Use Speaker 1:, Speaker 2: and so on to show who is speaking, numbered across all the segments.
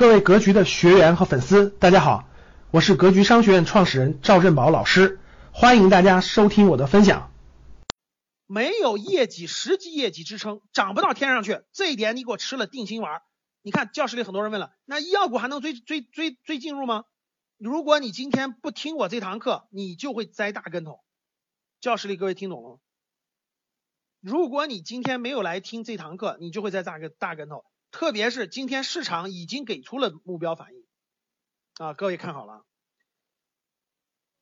Speaker 1: 各位格局的学员和粉丝，大家好，我是格局商学院创始人赵振宝老师，欢迎大家收听我的分享。
Speaker 2: 没有业绩，实际业绩支撑，涨不到天上去，这一点你给我吃了定心丸。你看教室里很多人问了，那医药股还能追追追追进入吗？如果你今天不听我这堂课，你就会栽大跟头。教室里各位听懂了吗？如果你今天没有来听这堂课，你就会栽大个大跟头。特别是今天市场已经给出了目标反应啊，各位看好了，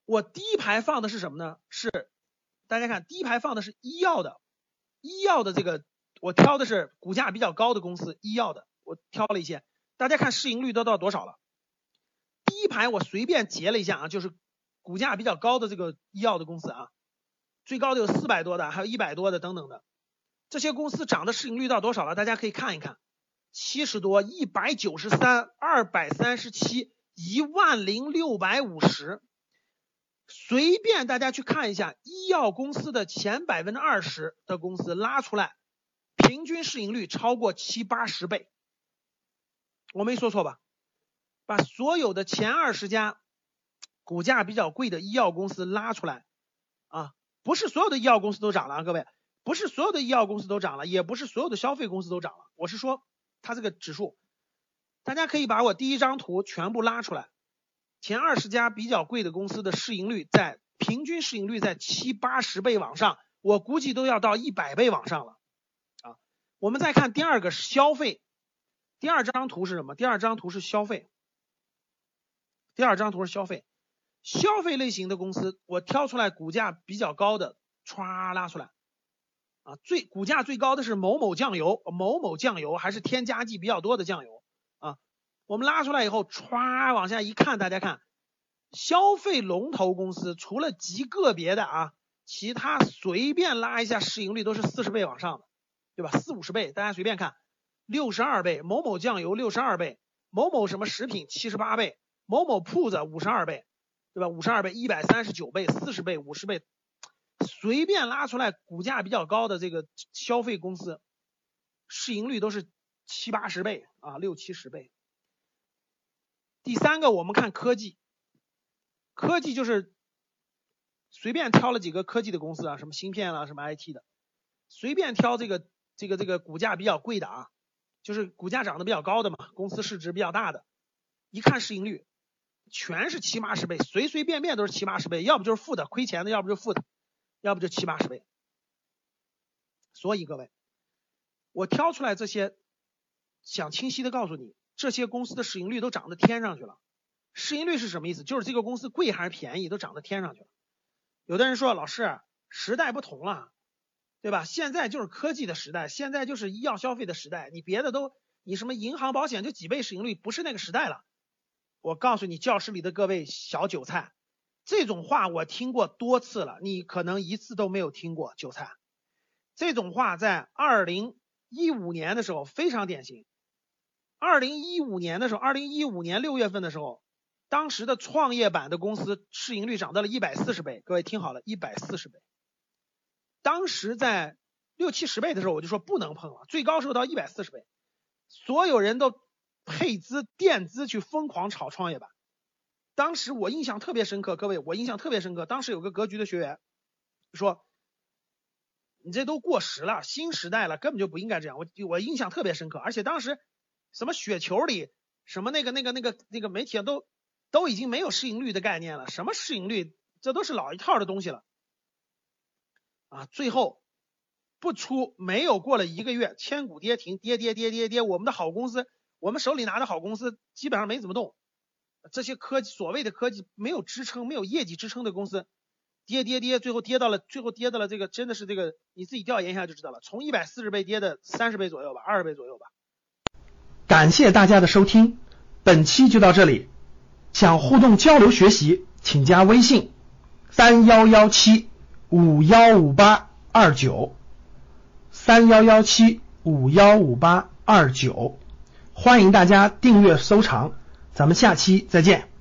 Speaker 2: 我第一排放的是什么呢？是大家看第一排放的是医药的，医药的这个我挑的是股价比较高的公司，医药的我挑了一些，大家看市盈率都到多少了？第一排我随便截了一下啊，就是股价比较高的这个医药的公司啊，最高的有四百多的，还有一百多的等等的，这些公司涨的市盈率到多少了？大家可以看一看。七十多，一百九十三，二百三十七，一万零六百五十，随便大家去看一下，医药公司的前百分之二十的公司拉出来，平均市盈率超过七八十倍，我没说错吧？把所有的前二十家股价比较贵的医药公司拉出来啊，不是所有的医药公司都涨了啊，各位，不是所有的医药公司都涨了，也不是所有的消费公司都涨了，我是说。它这个指数，大家可以把我第一张图全部拉出来，前二十家比较贵的公司的市盈率在平均市盈率在七八十倍往上，我估计都要到一百倍往上了啊。我们再看第二个消费，第二张图是什么？第二张图是消费，第二张图是消费，消费类型的公司，我挑出来股价比较高的，歘拉出来。啊，最股价最高的是某某酱油，某某酱油还是添加剂比较多的酱油啊。我们拉出来以后，歘往下一看，大家看，消费龙头公司除了极个别的啊，其他随便拉一下市盈率都是四十倍往上的，对吧？四五十倍，大家随便看，六十二倍，某某酱油六十二倍，某某什么食品七十八倍，某某铺子五十二倍，对吧？五十二倍，一百三十九倍，四十倍，五十倍。随便拉出来股价比较高的这个消费公司，市盈率都是七八十倍啊，六七十倍。第三个，我们看科技，科技就是随便挑了几个科技的公司啊，什么芯片啊，什么 IT 的，随便挑这个这个这个股价比较贵的啊，就是股价涨得比较高的嘛，公司市值比较大的，一看市盈率全是七八十倍，随随便便都是七八十倍，要不就是负的，亏钱的，要不就负的。要不就七八十倍，所以各位，我挑出来这些，想清晰的告诉你，这些公司的市盈率都涨到天上去了。市盈率是什么意思？就是这个公司贵还是便宜，都涨到天上去了。有的人说，老师，时代不同了，对吧？现在就是科技的时代，现在就是医药消费的时代，你别的都，你什么银行保险就几倍市盈率，不是那个时代了。我告诉你，教室里的各位小韭菜。这种话我听过多次了，你可能一次都没有听过。韭菜，这种话在二零一五年的时候非常典型。二零一五年的时候，二零一五年六月份的时候，当时的创业板的公司市盈率涨到了一百四十倍。各位听好了，一百四十倍。当时在六七十倍的时候，我就说不能碰了，最高时候到一百四十倍，所有人都配资垫资去疯狂炒创业板。当时我印象特别深刻，各位，我印象特别深刻。当时有个格局的学员说：“你这都过时了，新时代了，根本就不应该这样。”我我印象特别深刻，而且当时什么雪球里，什么那个那个那个那个媒体都都已经没有市盈率的概念了，什么市盈率，这都是老一套的东西了。啊，最后不出没有过了一个月，千股跌停，跌跌跌跌跌，我们的好公司，我们手里拿的好公司基本上没怎么动。这些科技所谓的科技没有支撑、没有业绩支撑的公司，跌跌跌，最后跌到了，最后跌到了这个真的是这个，你自己调研一下就知道了。从一百四十倍跌的三十倍左右吧，二十倍左右吧。
Speaker 1: 感谢大家的收听，本期就到这里。想互动交流学习，请加微信三幺幺七五幺五八二九三幺幺七五幺五八二九，欢迎大家订阅收藏。咱们下期再见。